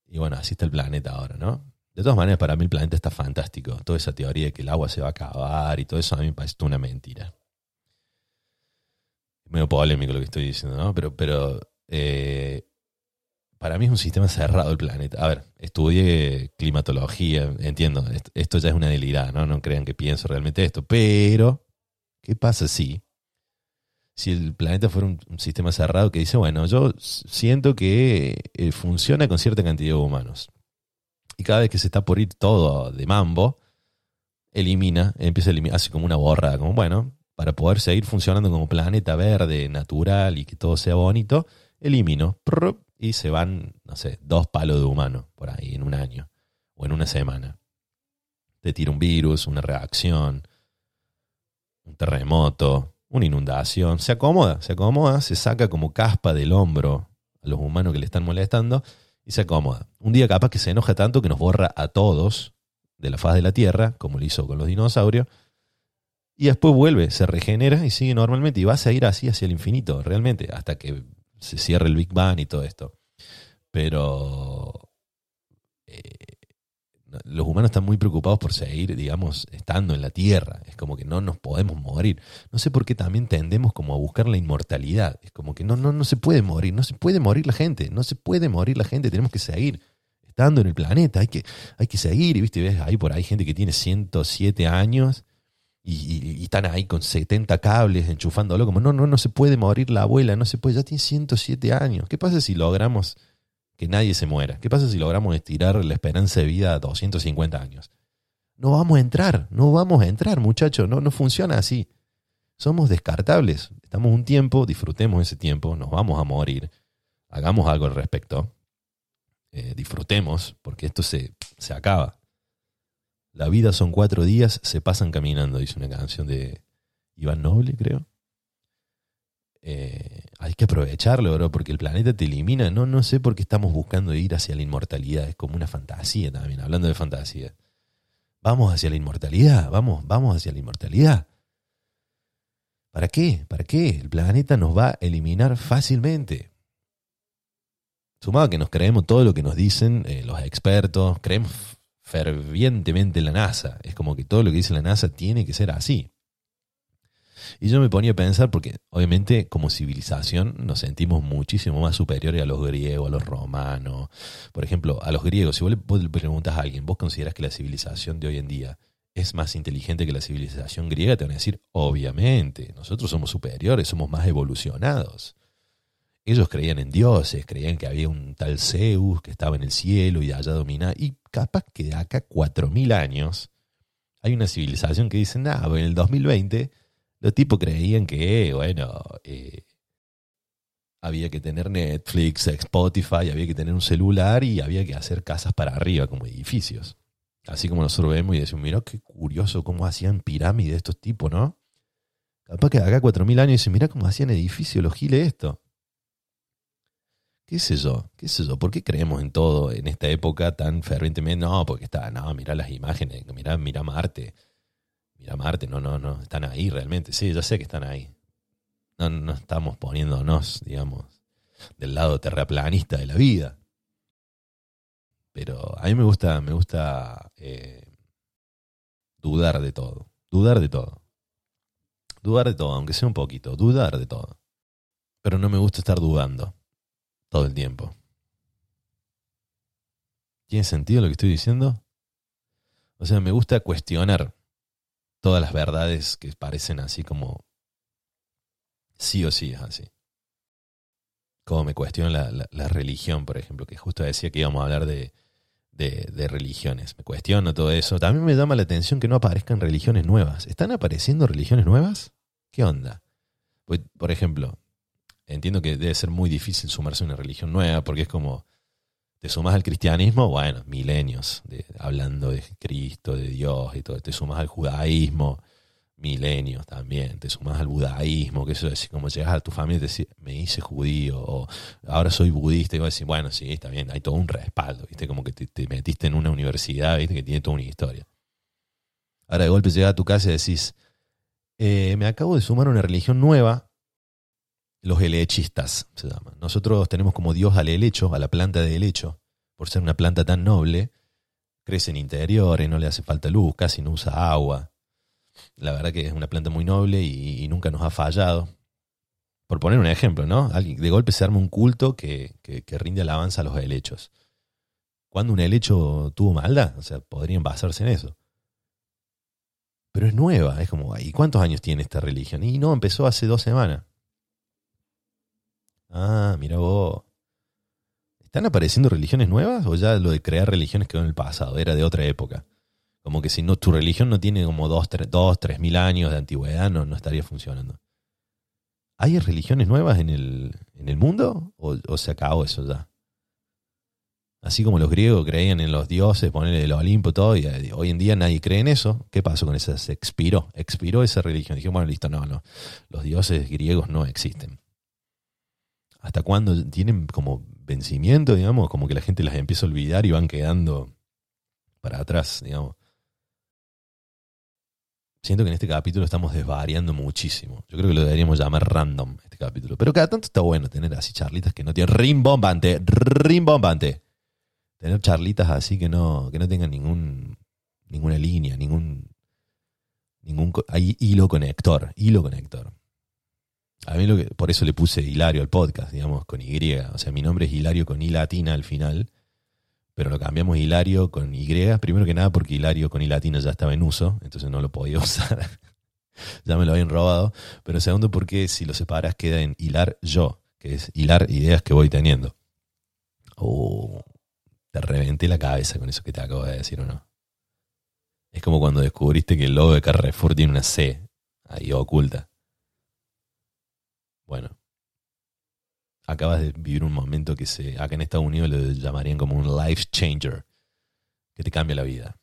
Y bueno, así está el planeta ahora, ¿no? De todas maneras, para mí el planeta está fantástico. Toda esa teoría de que el agua se va a acabar y todo eso a mí me parece una mentira. Es medio polémico lo que estoy diciendo, ¿no? Pero, pero eh, para mí es un sistema cerrado el planeta. A ver, estudié climatología, entiendo, esto ya es una delirada, ¿no? No crean que pienso realmente esto, pero ¿qué pasa si si el planeta fuera un, sistema cerrado que dice, bueno, yo siento que eh, funciona con cierta cantidad de humanos. Y cada vez que se está por ir todo de mambo, elimina, empieza a eliminar, hace como una borrada, como bueno, para poder seguir funcionando como planeta verde, natural y que todo sea bonito, elimino y se van, no sé, dos palos de humano por ahí en un año o en una semana. Te tira un virus, una reacción, un terremoto, una inundación. Se acomoda, se acomoda, se saca como caspa del hombro a los humanos que le están molestando y se acomoda. Un día capaz que se enoja tanto que nos borra a todos de la faz de la Tierra, como lo hizo con los dinosaurios, y después vuelve, se regenera y sigue normalmente y va a seguir así hacia el infinito, realmente, hasta que se cierre el Big Bang y todo esto. Pero eh, los humanos están muy preocupados por seguir, digamos, estando en la Tierra. Es como que no nos podemos morir. No sé por qué también tendemos como a buscar la inmortalidad. Es como que no, no, no se puede morir, no se puede morir la gente, no se puede morir la gente, tenemos que seguir estando en el planeta, hay que, hay que seguir. Y viste, ves ahí por ahí gente que tiene 107 años y, están ahí con 70 cables enchufándolo, como no, no, no se puede morir la abuela, no se puede, ya tiene 107 años. ¿Qué pasa si logramos que nadie se muera? ¿Qué pasa si logramos estirar la esperanza de vida a 250 años? No vamos a entrar, no vamos a entrar, muchachos, no, no funciona así. Somos descartables. Estamos un tiempo, disfrutemos ese tiempo, nos vamos a morir. Hagamos algo al respecto. Eh, disfrutemos, porque esto se, se acaba. La vida son cuatro días, se pasan caminando, dice una canción de Iván Noble, creo. Eh, hay que aprovecharlo, bro, porque el planeta te elimina. No, no sé por qué estamos buscando ir hacia la inmortalidad. Es como una fantasía también, hablando de fantasía. Vamos hacia la inmortalidad, vamos, vamos hacia la inmortalidad. ¿Para qué? ¿Para qué? El planeta nos va a eliminar fácilmente. Sumado que nos creemos todo lo que nos dicen eh, los expertos, creemos fervientemente en la NASA. Es como que todo lo que dice la NASA tiene que ser así. Y yo me ponía a pensar, porque obviamente como civilización nos sentimos muchísimo más superiores a los griegos, a los romanos. Por ejemplo, a los griegos, si vos le preguntas a alguien, ¿vos considerás que la civilización de hoy en día es más inteligente que la civilización griega? Te van a decir, obviamente, nosotros somos superiores, somos más evolucionados. Ellos creían en dioses, creían que había un tal Zeus que estaba en el cielo y allá dominaba. Y capaz que de acá 4.000 años hay una civilización que dice, nada, en el 2020 los tipos creían que, bueno, eh, había que tener Netflix, Spotify, había que tener un celular y había que hacer casas para arriba, como edificios. Así como nosotros vemos y decimos, mira qué curioso cómo hacían pirámides estos tipos, ¿no? Capaz que acá 4.000 años dicen, mira cómo hacían edificios los giles esto. ¿Qué sé yo? ¿Qué sé yo? ¿Por qué creemos en todo en esta época tan fervientemente? No, porque está, no, mira las imágenes, mira, mira Marte. Mira Marte, no, no, no, están ahí realmente. Sí, yo sé que están ahí. No, no estamos poniéndonos, digamos, del lado terraplanista de la vida. Pero a mí me gusta, me gusta eh, dudar de todo. Dudar de todo. Dudar de todo, aunque sea un poquito. Dudar de todo. Pero no me gusta estar dudando todo el tiempo. ¿Tiene sentido lo que estoy diciendo? O sea, me gusta cuestionar todas las verdades que parecen así como sí o sí es así. Como me cuestiono la, religión, por ejemplo, que justo decía que íbamos a hablar de, de, religiones. Me cuestiono todo eso. También me llama la atención que no aparezcan religiones nuevas. ¿Están apareciendo religiones nuevas? ¿Qué onda? Pues, por ejemplo, entiendo que debe ser muy difícil sumarse a una religión nueva, porque es como te sumas al cristianismo, bueno, milenios hablando de Cristo, de Dios y todo. Te sumas al judaísmo, milenios también. Te sumas al budaísmo, que eso es como llegas a tu familia y te decís, me hice judío, o ahora soy budista, y vas a decir, bueno, sí, está bien, hay todo un respaldo, ¿viste? Como que te, metiste en una universidad, ¿viste? Que tiene toda una historia. Ahora de golpe llegas a tu casa y decís, eh, me acabo de sumar a una religión nueva, los helechistas se llaman. Nosotros tenemos como Dios al helecho, a la planta de helecho, por ser una planta tan noble, crece en interiores, no le hace falta luz, casi no usa agua. La verdad que es una planta muy noble y, nunca nos ha fallado. Por poner un ejemplo, ¿no? De golpe se arma un culto que, que, rinde alabanza a los helechos. ¿Cuándo un helecho tuvo maldad? O sea, podrían basarse en eso. Pero es nueva, es como, ¿y cuántos años tiene esta religión? Y no, empezó hace dos semanas. Ah, mira vos. ¿Están apareciendo religiones nuevas o ya lo de crear religiones quedó en el pasado? Era de otra época. Como que si no, tu religión no tiene como dos, tres, dos, tres mil años de antigüedad, no, no estaría funcionando. ¿Hay religiones nuevas en el, en el mundo o, se acabó eso ya? Así como los griegos creían en los dioses, ponerle el Olimpo, todo, y eh, hoy en día nadie cree en eso. ¿Qué pasó con eso? Se expiró, expiró esa religión. Dije, bueno, listo, no, no. Los dioses griegos no existen. Hasta cuándo tienen como vencimiento, digamos, como que la gente las empieza a olvidar y van quedando para atrás, digamos. Siento que en este capítulo estamos desvariando muchísimo. Yo creo que lo deberíamos llamar random este capítulo. Pero cada tanto está bueno tener así charlitas que no tienen rimbombante, rimbombante. Tener charlitas así que no, que no tengan ningún, ninguna línea, ningún, ningún hay hilo conector, hilo conector. A mí lo que, por eso le puse Hilario al podcast, digamos, con Y. O sea, mi nombre es Hilario con I latina al final pero lo cambiamos Hilario con Y, primero que nada porque Hilario con I latino ya estaba en uso, entonces no lo podía usar. ya me lo habían robado. Pero segundo porque si lo separas queda en hilar yo, que es hilar ideas que voy teniendo. Oh, te reventé la cabeza con eso que te acabo de decir, ¿o no? Es como cuando descubriste que el logo de Carrefour tiene una C ahí oculta. Bueno, acabas de vivir un momento que se, acá en Estados Unidos lo llamarían como un life changer, que te cambia la vida.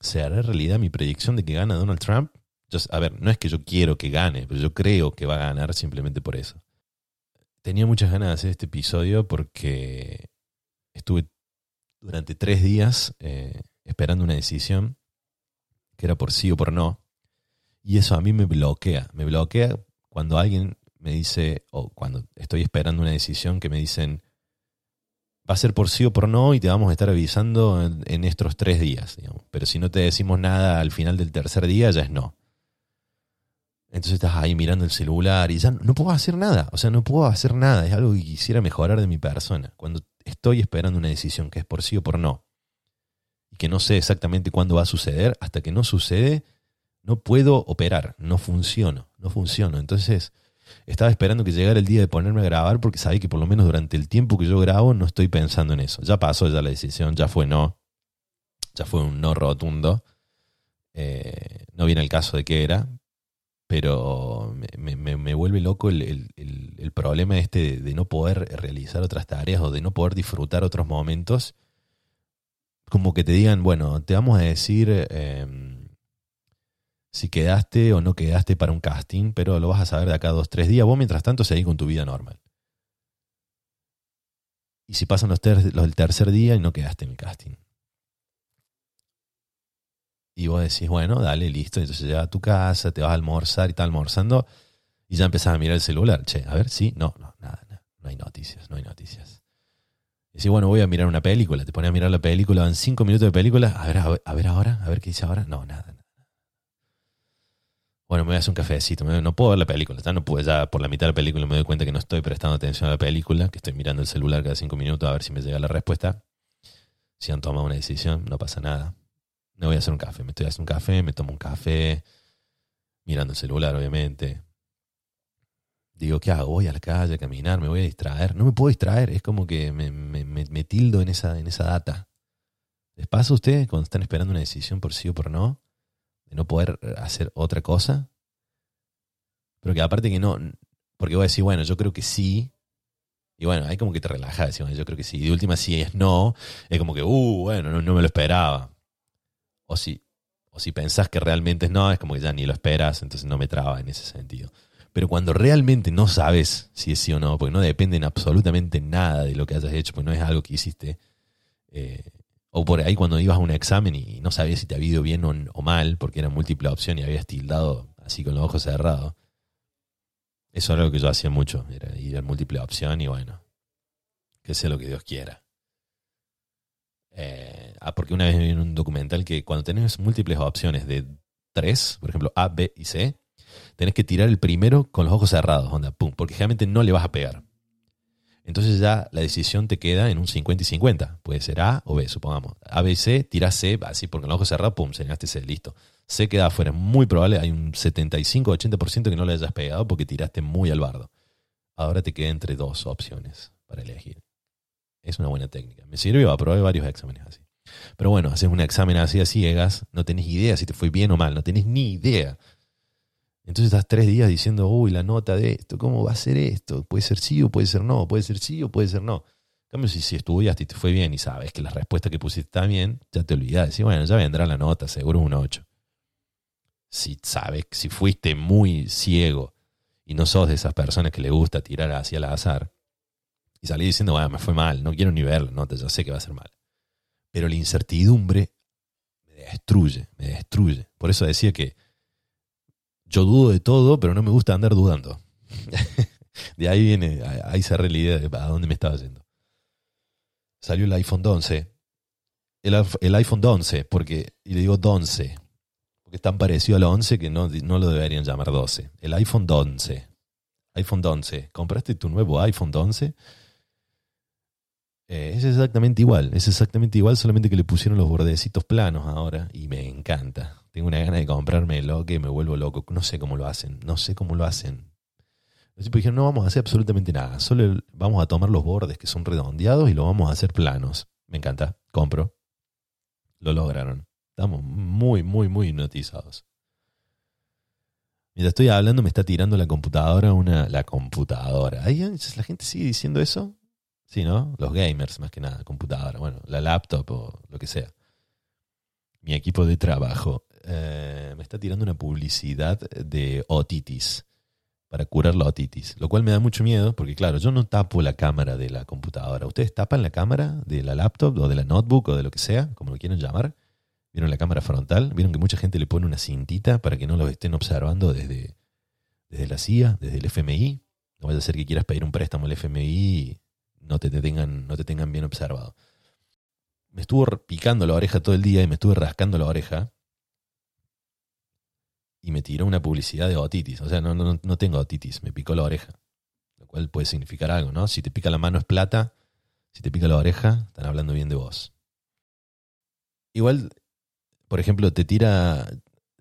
¿Se hará realidad mi predicción de que gana Donald Trump? a ver, no es que yo quiero que gane, pero yo creo que va a ganar simplemente por eso. Tenía muchas ganas de hacer este episodio porque estuve durante tres días eh, esperando una decisión que era por sí o por no. Y eso a mí me bloquea. Me bloquea cuando alguien me dice, o cuando estoy esperando una decisión que me dicen, va a ser por sí o por no y te vamos a estar avisando en, estos tres días, digamos. Pero si no te decimos nada al final del tercer día, ya es no. Entonces estás ahí mirando el celular y ya no puedo hacer nada. O sea, no puedo hacer nada. Es algo que quisiera mejorar de mi persona. Cuando estoy esperando una decisión que es por sí o por no, y que no sé exactamente cuándo va a suceder, hasta que no sucede, no puedo operar, no funciono, no funciono. Entonces, estaba esperando que llegara el día de ponerme a grabar porque sabía que por lo menos durante el tiempo que yo grabo no estoy pensando en eso. Ya pasó ya la decisión, ya fue no, ya fue un no rotundo. Eh, no viene el caso de qué era, pero me, vuelve loco el, problema este de, no poder realizar otras tareas o de no poder disfrutar otros momentos. Como que te digan, bueno, te vamos a decir... Em, si quedaste o no quedaste para un casting, pero lo vas a saber de acá a dos, tres días. Vos, mientras tanto, seguís con tu vida normal. Y si pasan los, del tercer día y no quedaste en el casting. Y vos decís, bueno, dale, listo. Entonces llegas a tu casa, te vas a almorzar y estás almorzando. Y ya empezás a mirar el celular. Che, a ver, sí, no, no, nada, nada. No hay noticias, no hay noticias. Y decís, bueno, voy a mirar una película. Te pones a mirar la película, van cinco minutos de película. A ver, a ver ahora, a ver qué dice ahora. No, nada, bueno, me voy a hacer un cafecito, no puedo ver la película, no puedo, ya por la mitad de la película me doy cuenta que no estoy prestando atención a la película, que estoy mirando el celular cada cinco minutos a ver si me llega la respuesta. Si han tomado una decisión, no pasa nada. No voy a hacer un café, me estoy haciendo un café, me tomo un café, mirando el celular, obviamente. Digo, ¿qué hago? Voy a la calle a caminar, me voy a distraer. No me puedo distraer, es como que me, me tildo en esa, en esa data. ¿Les pasa a ustedes cuando están esperando una decisión por sí o por no? De no poder hacer otra cosa. Pero que aparte que no, porque voy a decir, bueno, yo creo que sí. Y bueno, hay como que te relajas, decir, bueno, yo creo que sí. Y de última, si es no, es como que, uh, bueno, no, me lo esperaba. O si, o si pensás que realmente es no, es como que ya ni lo esperas, entonces no me traba en ese sentido. Pero cuando realmente no sabes si es sí o no, porque no depende en absolutamente nada de lo que hayas hecho, porque no es algo que hiciste, eh, o por ahí cuando ibas a un examen y no sabías si te había ido bien o, mal, porque era múltiple opción y habías tildado así con los ojos cerrados. Eso era lo que yo hacía mucho, era ir a múltiple opción y bueno, que sea lo que Dios quiera. Eh, ah, porque una vez vi en un documental que cuando tenés múltiples opciones de tres, por ejemplo A, B y C, tenés que tirar el primero con los ojos cerrados, onda, pum, porque generalmente no le vas a pegar entonces ya la decisión te queda en un 50 y 50. Puede ser A o B, supongamos. A, B, C, tirás C, así porque el ojo cerrado, pum, señalaste C, listo. C queda afuera. Es muy probable, hay un 75-80% que no le hayas pegado porque tiraste muy al bardo. Ahora te queda entre dos opciones para elegir. Es una buena técnica. Me sirve, aprobé varios exámenes así. Pero bueno, haces un examen así a ciegas, no tenés idea si te fue bien o mal, no tenés ni idea. Entonces estás tres días diciendo, uy, la nota de esto, ¿cómo va a ser esto? Puede ser sí o puede ser no, puede ser sí o puede ser no. En cambio, si, si estudiaste y te fue bien y sabes que la respuesta que pusiste está bien, ya te olvidas. Decís, bueno, ya vendrá la nota, seguro un 8. Si sabes, si fuiste muy ciego y no sos de esas personas que le gusta tirar hacia el azar, y salí diciendo, bueno, me fue mal, no quiero ni verlo, no, ya sé que va a ser mal. Pero la incertidumbre me destruye, me destruye. Por eso decía que yo dudo de todo, pero no me gusta andar dudando. de ahí viene, ahí cerré la idea de a dónde me estaba yendo. Salió el iPhone 11. El, el iPhone 11, porque, y le digo 11, porque es tan parecido al 11 que no, no lo deberían llamar 12. El iPhone 11. iPhone 11. ¿Compraste tu nuevo iPhone 11? Eh, es exactamente igual, es exactamente igual, solamente que le pusieron los bordecitos planos ahora y me encanta. Tengo una gana de comprarme lo que me vuelvo loco. No sé cómo lo hacen, no sé cómo lo hacen. Los tipos dijeron, no vamos a hacer absolutamente nada, solo vamos a tomar los bordes que son redondeados y lo vamos a hacer planos. Me encanta, compro. Lo lograron. Estamos muy, muy, muy hipnotizados. Mientras estoy hablando me está tirando la computadora una... La computadora. ¿Ahí la gente sigue diciendo eso? Sí, ¿no? Los gamers, más que nada, computadora, bueno, la laptop o lo que sea. Mi equipo de trabajo eh, me está tirando una publicidad de otitis para curar la otitis, lo cual me da mucho miedo porque, claro, yo no tapo la cámara de la computadora. ¿Ustedes tapan la cámara de la laptop o de la notebook o de lo que sea, como lo quieran llamar? ¿Vieron la cámara frontal? ¿Vieron que mucha gente le pone una cintita para que no lo estén observando desde, desde la CIA, desde el FMI? No vaya a ser que quieras pedir un préstamo al FMI no te, tengan, no te tengan bien observado. Me estuvo picando la oreja todo el día y me estuve rascando la oreja y me tiró una publicidad de otitis. O sea, no, no, no tengo otitis, me picó la oreja. Lo cual puede significar algo, ¿no? Si te pica la mano es plata, si te pica la oreja, están hablando bien de vos. Igual, por ejemplo, te tira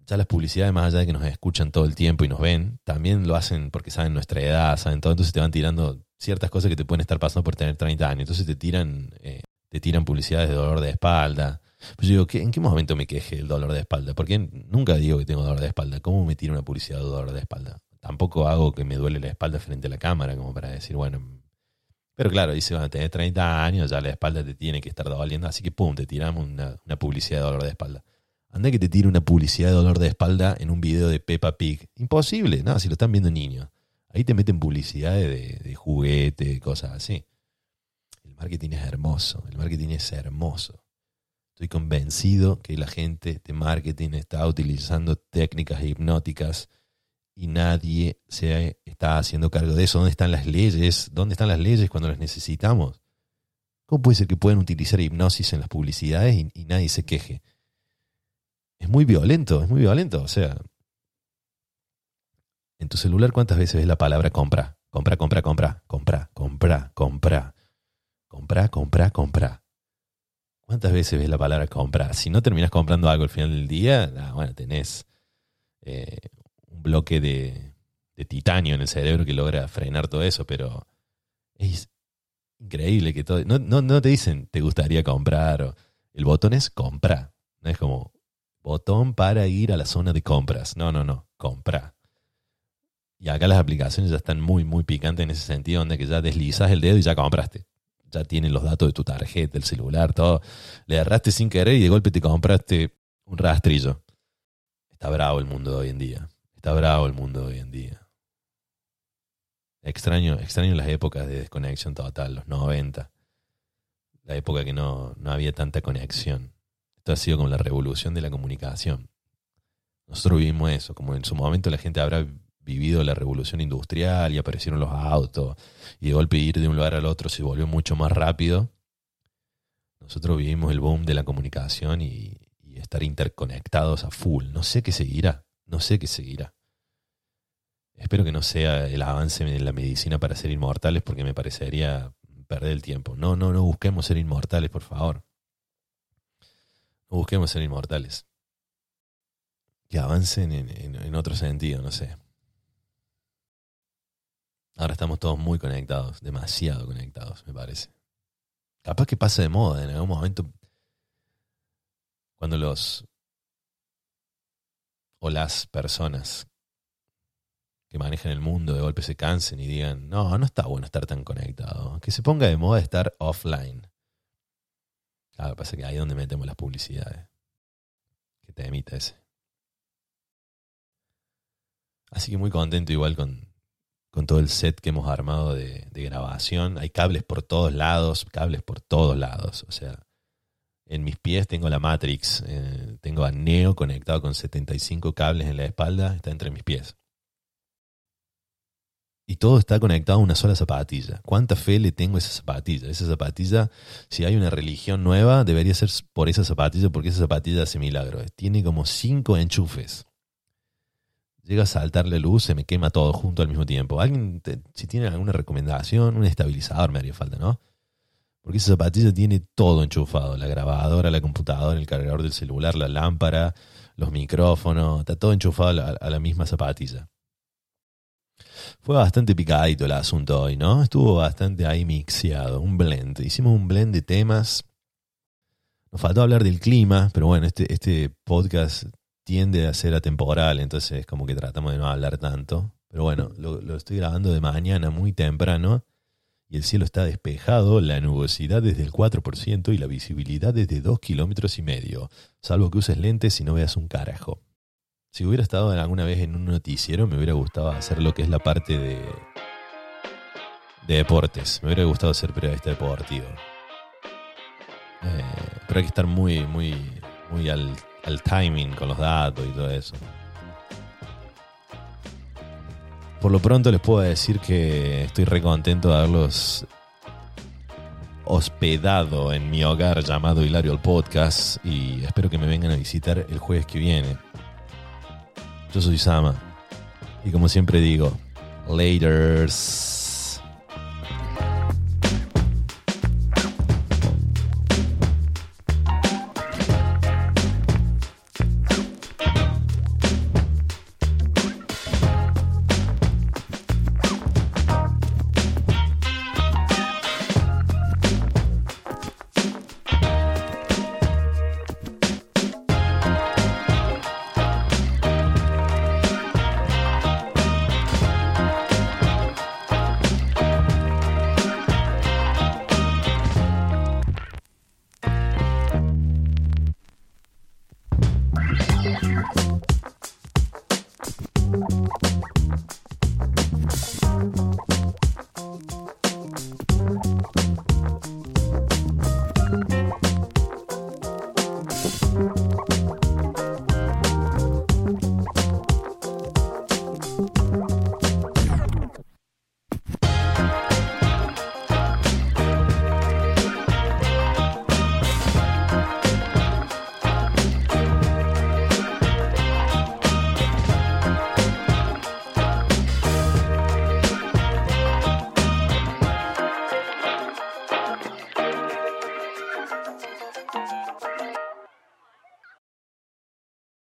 ya las publicidades, más allá de que nos escuchan todo el tiempo y nos ven, también lo hacen porque saben nuestra edad, saben todo, entonces te van tirando ciertas cosas que te pueden estar pasando por tener 30 años. Entonces te tiran, eh, te tiran publicidades de dolor de espalda. Pues yo digo, ¿en qué momento me queje el dolor de espalda? Porque nunca digo que tengo dolor de espalda. ¿Cómo me tira una publicidad de dolor de espalda? Tampoco hago que me duele la espalda frente a la cámara, como para decir, bueno. Pero claro, dice, bueno, tenés 30 años, ya la espalda te tiene que estar doliendo, así que pum, te tiramos una, publicidad de dolor de espalda. Anda que te tire una publicidad de dolor de espalda en un video de Peppa Pig. Imposible, no, si lo están viendo niños. Ahí te meten publicidad de, de juguete, cosas así. El marketing es hermoso, el marketing es hermoso. Estoy convencido que la gente de marketing está utilizando técnicas hipnóticas y nadie se está haciendo cargo de eso. ¿Dónde están las leyes? ¿Dónde están las leyes cuando las necesitamos? ¿Cómo puede ser que puedan utilizar hipnosis en las publicidades y, y nadie se queje? Es muy violento, es muy violento. O sea, en tu celular, ¿cuántas veces ves la palabra compra? Compra, compra, compra, compra, compra, compra, compra, compra, compra. ¿Cuántas veces ves la palabra compra? Si no terminas comprando algo al final del día, bueno, tenés eh, un bloque de, titanio en el cerebro que logra frenar todo eso, pero es increíble que todo... No, no, no te dicen te gustaría comprar, o, el botón es compra, no es como botón para ir a la zona de compras, no, no, no, compra. Y acá las aplicaciones ya están muy, muy picantes en ese sentido, donde que ya deslizas el dedo y ya compraste. Ya tienen los datos de tu tarjeta, el celular, todo. Le agarraste sin querer y de golpe te compraste un rastrillo. Está bravo el mundo de hoy en día. Está bravo el mundo de hoy en día. Extraño, extraño las épocas de desconexión total, los 90. La época que no, no había tanta conexión. Esto ha sido como la revolución de la comunicación. Nosotros vivimos eso, como en su momento la gente habrá vivido la revolución industrial y aparecieron los autos y de golpe ir de un lugar al otro se volvió mucho más rápido. Nosotros vivimos el boom de la comunicación y, estar interconectados a full. No sé qué seguirá, no sé qué seguirá. Espero que no sea el avance en la medicina para ser inmortales porque me parecería perder el tiempo. No, no, no busquemos ser inmortales, por favor. No busquemos ser inmortales. Que avancen en otro sentido, no sé. Ahora estamos todos muy conectados, demasiado conectados, me parece. Capaz que pasa de moda en algún momento. Cuando los o las personas que manejan el mundo de golpe se cansen y digan, no, no está bueno estar tan conectado. Que se ponga de moda estar offline. Claro, pasa que ahí es donde metemos las publicidades. Que te emita ese. Así que muy contento igual con, con todo el set que hemos armado de, grabación. Hay cables por todos lados, cables por todos lados. O sea, en mis pies tengo la Matrix, eh, tengo a Neo conectado con 75 cables en la espalda, está entre mis pies. Y todo está conectado a una sola zapatilla. ¿Cuánta fe le tengo a esa zapatilla? Esa zapatilla, si hay una religión nueva, debería ser por esa zapatilla, porque esa zapatilla hace milagros. Tiene como cinco enchufes llega a saltarle luz, se me quema todo junto al mismo tiempo. Alguien, si tiene alguna recomendación, un estabilizador me haría falta, ¿no? Porque esa zapatilla tiene todo enchufado, la grabadora, la computadora, el cargador del celular, la lámpara, los micrófonos, está todo enchufado a la, misma zapatilla. Fue bastante picadito el asunto hoy, ¿no? Estuvo bastante ahí mixeado, un blend. Hicimos un blend de temas. Nos faltó hablar del clima, pero bueno, este, este podcast tiende a ser atemporal, entonces como que tratamos de no hablar tanto. Pero bueno, lo, estoy grabando de mañana muy temprano y el cielo está despejado, la nubosidad es del 4% y la visibilidad es de 2 kilómetros y medio, salvo que uses lentes y no veas un carajo. Si hubiera estado alguna vez en un noticiero, me hubiera gustado hacer lo que es la parte de, de deportes. Me hubiera gustado ser periodista deportivo. Eh, pero hay que estar muy, muy, muy al el timing con los datos y todo eso. Por lo pronto les puedo decir que estoy re contento de haberlos hospedado en mi hogar llamado Hilario el Podcast y espero que me vengan a visitar el jueves que viene. Yo soy Sama y como siempre digo, laters.